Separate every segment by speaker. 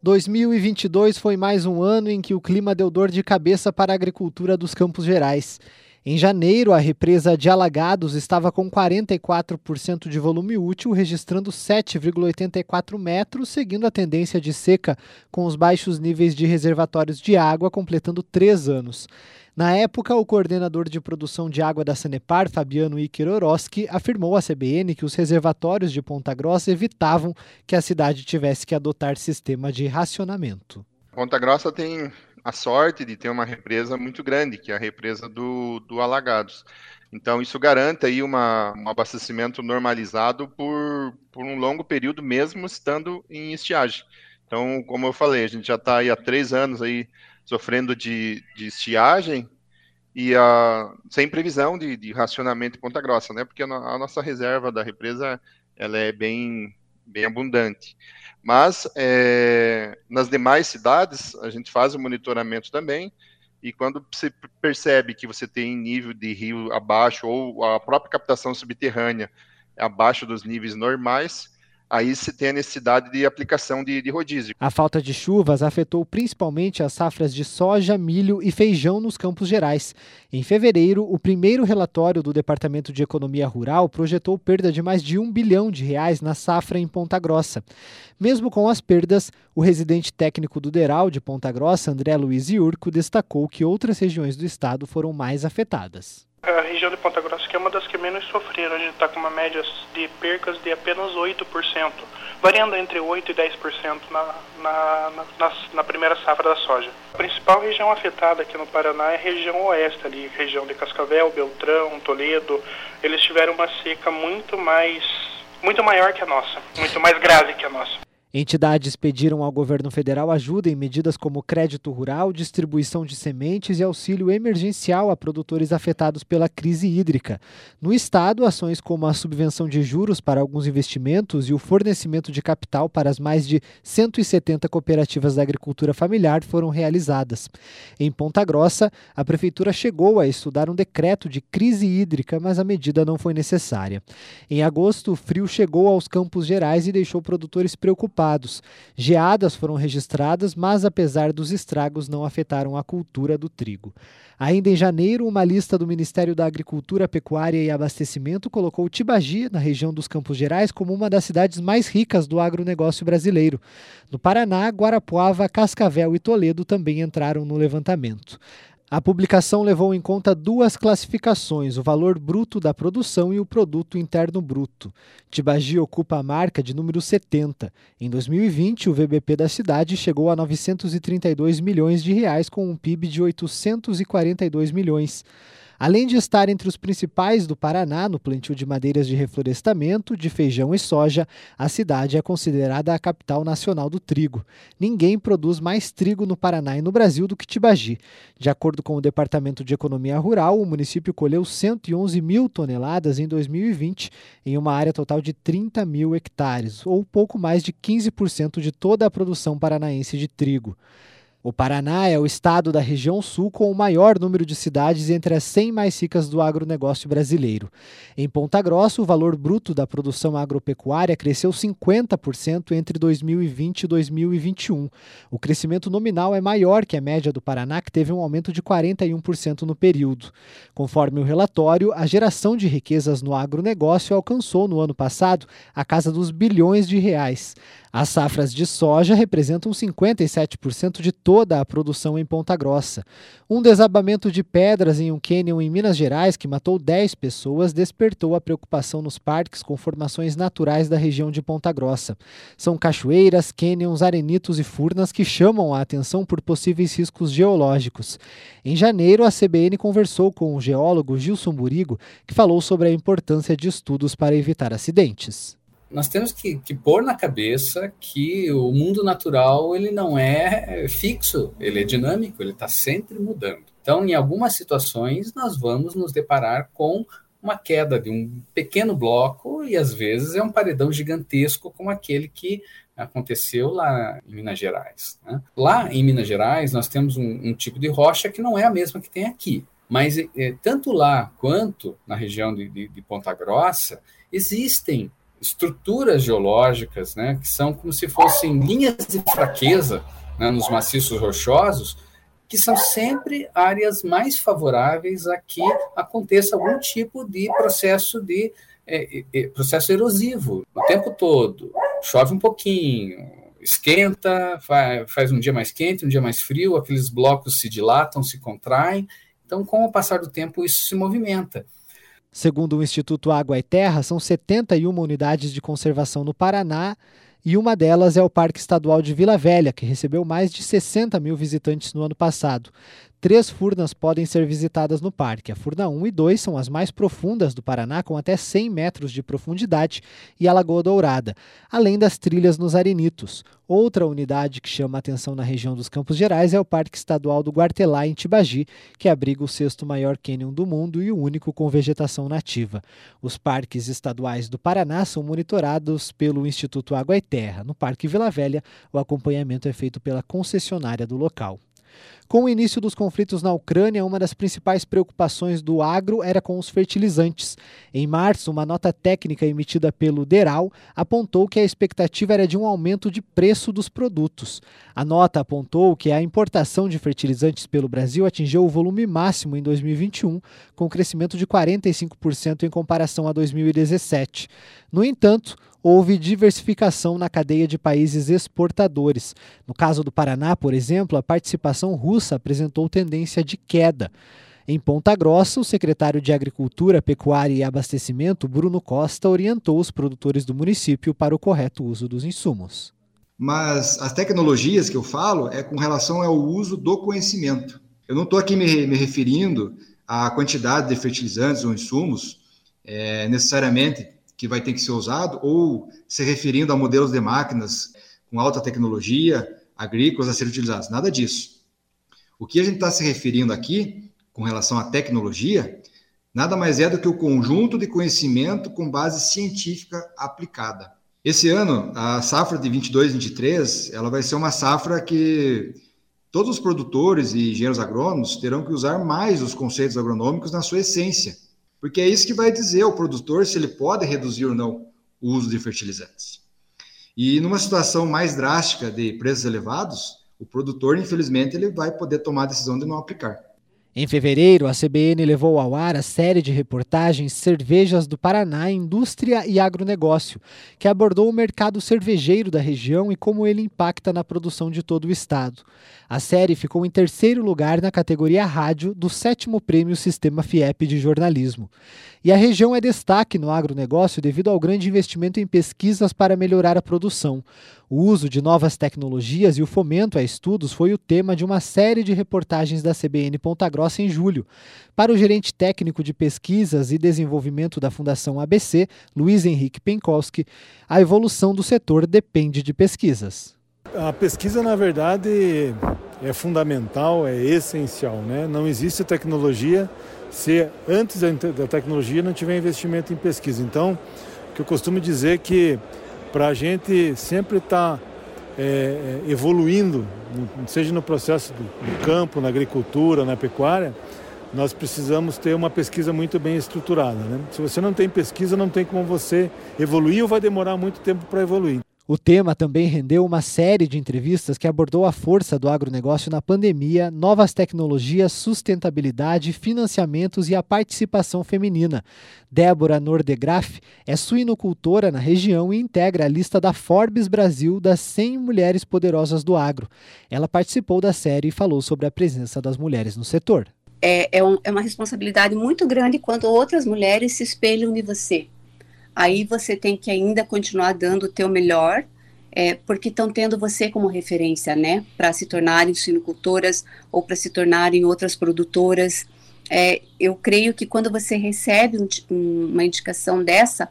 Speaker 1: 2022 foi mais um ano em que o clima deu dor de cabeça para a agricultura dos Campos Gerais. Em janeiro, a represa de Alagados estava com 44% de volume útil, registrando 7,84 metros, seguindo a tendência de seca, com os baixos níveis de reservatórios de água completando três anos. Na época, o coordenador de produção de água da Sanepar, Fabiano Ikeroroski, afirmou à CBN que os reservatórios de Ponta Grossa evitavam que a cidade tivesse que adotar sistema de racionamento.
Speaker 2: Ponta Grossa tem a sorte de ter uma represa muito grande, que é a represa do, do Alagados. Então, isso garante aí uma, um abastecimento normalizado por, por um longo período, mesmo estando em estiagem. Então, como eu falei, a gente já está aí há três anos aí sofrendo de, de estiagem e a, sem previsão de, de racionamento em Ponta Grossa, né? Porque a, nossa reserva da represa ela é bem, bem abundante. Mas é, nas demais cidades a gente faz o monitoramento também e quando você percebe que você tem nível de rio abaixo ou a própria captação subterrânea abaixo dos níveis normais, aí se tem a necessidade de aplicação de, de, rodízio.
Speaker 1: A falta de chuvas afetou principalmente as safras de soja, milho e feijão nos Campos Gerais. Em fevereiro, o primeiro relatório do Departamento de Economia Rural projetou perda de mais de um bilhão de reais na safra em Ponta Grossa. Mesmo com as perdas, o residente técnico do Deral de Ponta Grossa, André Luiz Iurco, destacou que outras regiões do estado foram mais afetadas.
Speaker 3: A região de Ponta Grossa que é uma das que menos sofreram, a gente está com uma média de percas de apenas 8%, variando entre 8% e 10% na, na, na, na, primeira safra da soja. A principal região afetada aqui no Paraná é a região oeste, ali, região de Cascavel, Beltrão, Toledo. Eles tiveram uma seca muito mais, muito maior que a nossa, muito mais grave que a nossa.
Speaker 1: Entidades pediram ao governo federal ajuda em medidas como crédito rural, distribuição de sementes e auxílio emergencial a produtores afetados pela crise hídrica. No estado, ações como a subvenção de juros para alguns investimentos e o fornecimento de capital para as mais de 170 cooperativas da agricultura familiar foram realizadas. Em Ponta Grossa, a prefeitura chegou a estudar um decreto de crise hídrica, mas a medida não foi necessária. Em agosto, o frio chegou aos Campos Gerais e deixou produtores preocupados Geadas foram registradas, mas apesar dos estragos, não afetaram a cultura do trigo. Ainda em janeiro, uma lista do Ministério da Agricultura, Pecuária e Abastecimento colocou Tibagi, na região dos Campos Gerais, como uma das cidades mais ricas do agronegócio brasileiro. No Paraná, Guarapuava, Cascavel e Toledo também entraram no levantamento. A publicação levou em conta duas classificações, o valor bruto da produção e o produto interno bruto. Tibagi ocupa a marca de número 70. Em 2020, o VBP da cidade chegou a 932 milhões de reais com um PIB de 842 milhões. Além de estar entre os principais do Paraná no plantio de madeiras de reflorestamento, de feijão e soja, a cidade é considerada a capital nacional do trigo. Ninguém produz mais trigo no Paraná e no Brasil do que Tibagi. De acordo com o Departamento de Economia Rural, o município colheu 111 mil toneladas em 2020, em uma área total de 30 mil hectares, ou pouco mais de 15% de toda a produção paranaense de trigo. O Paraná é o estado da região sul com o maior número de cidades entre as 100 mais ricas do agronegócio brasileiro. Em Ponta Grossa, o valor bruto da produção agropecuária cresceu 50% entre 2020 e 2021. O crescimento nominal é maior que a média do Paraná, que teve um aumento de 41% no período. Conforme o relatório, a geração de riquezas no agronegócio alcançou no ano passado a casa dos bilhões de reais. As safras de soja representam 57% de toda a produção em Ponta Grossa. Um desabamento de pedras em um cânion em Minas Gerais, que matou 10 pessoas, despertou a preocupação nos parques com formações naturais da região de Ponta Grossa. São cachoeiras, cânions, arenitos e furnas que chamam a atenção por possíveis riscos geológicos. Em janeiro, a CBN conversou com o geólogo Gilson Burigo, que falou sobre a importância de estudos para evitar acidentes
Speaker 4: nós temos que, que pôr na cabeça que o mundo natural ele não é fixo, ele é dinâmico, ele está sempre mudando. Então, em algumas situações, nós vamos nos deparar com uma queda de um pequeno bloco e às vezes é um paredão gigantesco como aquele que aconteceu lá em Minas Gerais. Né? Lá em Minas Gerais, nós temos um, um, tipo de rocha que não é a mesma que tem aqui. Mas é, tanto lá quanto na região de, de, de Ponta Grossa, existem estruturas geológicas, né, que são como se fossem linhas de fraqueza né, nos maciços rochosos, que são sempre áreas mais favoráveis a que aconteça algum tipo de processo de é, é, processo erosivo o tempo todo. Chove um pouquinho, esquenta, faz um dia mais quente, um dia mais frio, aqueles blocos se dilatam, se contraem. Então, com o passar do tempo, isso se movimenta.
Speaker 1: Segundo o Instituto Água e Terra, são 71 unidades de conservação no Paraná e uma delas é o Parque Estadual de Vila Velha, que recebeu mais de 60 mil visitantes no ano passado. Três furnas podem ser visitadas no parque. A Furna 1 e 2 são as mais profundas do Paraná, com até 100 metros de profundidade, e a Lagoa Dourada, além das trilhas nos Arenitos. Outra unidade que chama atenção na região dos Campos Gerais é o Parque Estadual do Guartelá, em Tibagi, que abriga o sexto maior cânion do mundo e o único com vegetação nativa. Os parques estaduais do Paraná são monitorados pelo Instituto Água e Terra. No Parque Vila Velha, o acompanhamento é feito pela concessionária do local. Com o início dos conflitos na Ucrânia, uma das principais preocupações do agro era com os fertilizantes. Em março, uma nota técnica emitida pelo DERAL apontou que a expectativa era de um aumento de preço dos produtos. A nota apontou que a importação de fertilizantes pelo Brasil atingiu o volume máximo em 2021, com crescimento de 45% em comparação a 2017. No entanto, houve diversificação na cadeia de países exportadores. No caso do Paraná, por exemplo, a participação russa apresentou tendência de queda. Em Ponta Grossa, o secretário de Agricultura, Pecuária e Abastecimento, Bruno Costa, orientou os produtores do município para o correto uso dos insumos.
Speaker 5: Mas as tecnologias que eu falo é com relação ao uso do conhecimento. Eu não estou aqui me, me, referindo à quantidade de fertilizantes ou insumos é, necessariamente que vai ter que ser usado, ou se referindo a modelos de máquinas com alta tecnologia, agrícolas a serem utilizados. Nada disso. O que a gente está se referindo aqui, com relação à tecnologia, nada mais é do que o conjunto de conhecimento com base científica aplicada. Esse ano, a safra de 22-23, ela vai ser uma safra que todos os produtores e engenheiros agrônomos terão que usar mais os conceitos agronômicos na sua essência porque é isso que vai dizer ao produtor se ele pode reduzir ou não o uso de fertilizantes. E numa situação mais drástica de preços elevados, o produtor, infelizmente, ele vai poder tomar a decisão de não aplicar.
Speaker 1: Em fevereiro, a CBN levou ao ar a série de reportagens Cervejas do Paraná, Indústria e Agronegócio, que abordou o mercado cervejeiro da região e como ele impacta na produção de todo o estado. A série ficou em terceiro lugar na categoria Rádio do sétimo prêmio Sistema FIEP de Jornalismo. E a região é destaque no agronegócio devido ao grande investimento em pesquisas para melhorar a produção. O uso de novas tecnologias e o fomento a estudos foi o tema de uma série de reportagens da CBN Ponta Grossa em julho. Para o gerente técnico de pesquisas e desenvolvimento da Fundação ABC, Luiz Henrique Penkowski, a evolução do setor depende de pesquisas.
Speaker 6: A pesquisa, na verdade, é fundamental, é essencial. Né? Não existe tecnologia se antes da tecnologia não tiver investimento em pesquisa. Então, o que eu costumo dizer é que para a gente sempre estar tá, é, é, evoluindo, seja no processo do, do campo, na agricultura, na pecuária, nós precisamos ter uma pesquisa muito bem estruturada. Né? Se você não tem pesquisa, não tem como você evoluir ou vai demorar muito tempo para evoluir.
Speaker 1: O tema também rendeu uma série de entrevistas que abordou a força do agronegócio na pandemia, novas tecnologias, sustentabilidade, financiamentos e a participação feminina. Débora Nordegraf é suinocultora na região e integra a lista da Forbes Brasil das 100 mulheres poderosas do agro. Ela participou da série e falou sobre a presença das mulheres no setor.
Speaker 7: É, é, um, é uma responsabilidade muito grande quando outras mulheres se espelham em você aí você tem que ainda continuar dando o teu melhor, é, porque estão tendo você como referência, né, para se tornarem suinocultoras ou para se tornarem outras produtoras. É, eu creio que quando você recebe um, uma indicação dessa,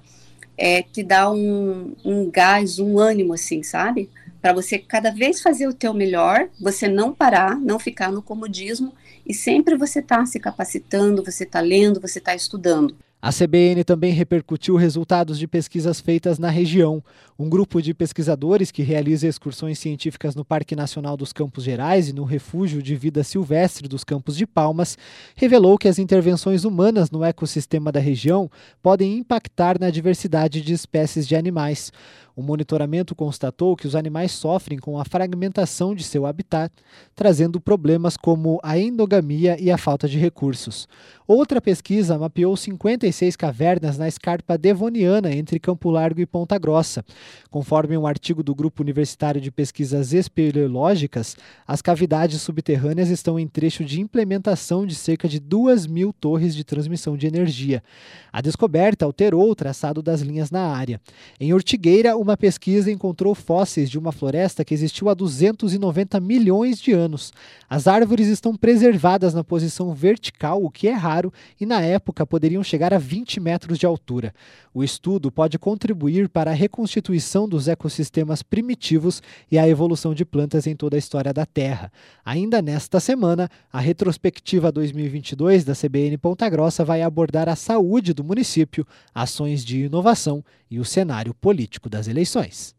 Speaker 7: é, te dá um, um gás, um ânimo, assim, sabe? Para você cada vez fazer o teu melhor, você não parar, não ficar no comodismo e sempre você está se capacitando, você está lendo, você está estudando.
Speaker 1: A CBN também repercutiu resultados de pesquisas feitas na região. Um grupo de pesquisadores que realiza excursões científicas no Parque Nacional dos Campos Gerais e no Refúgio de Vida Silvestre dos Campos de Palmas revelou que as intervenções humanas no ecossistema da região podem impactar na diversidade de espécies de animais. O monitoramento constatou que os animais sofrem com a fragmentação de seu habitat, trazendo problemas como a endogamia e a falta de recursos. Outra pesquisa mapeou 56 cavernas na escarpa devoniana entre Campo Largo e Ponta Grossa. Conforme um artigo do Grupo Universitário de Pesquisas Espeleológicas, as cavidades subterrâneas estão em trecho de implementação de cerca de 2 mil torres de transmissão de energia. A descoberta alterou o traçado das linhas na área. Em Ortigueira, o uma pesquisa encontrou fósseis de uma floresta que existiu há 290 milhões de anos. As árvores estão preservadas na posição vertical, o que é raro, e na época poderiam chegar a 20 metros de altura. O estudo pode contribuir para a reconstituição dos ecossistemas primitivos e a evolução de plantas em toda a história da Terra. Ainda nesta semana, a retrospectiva 2022 da CBN Ponta Grossa vai abordar a saúde do município, ações de inovação e o cenário político das eleições.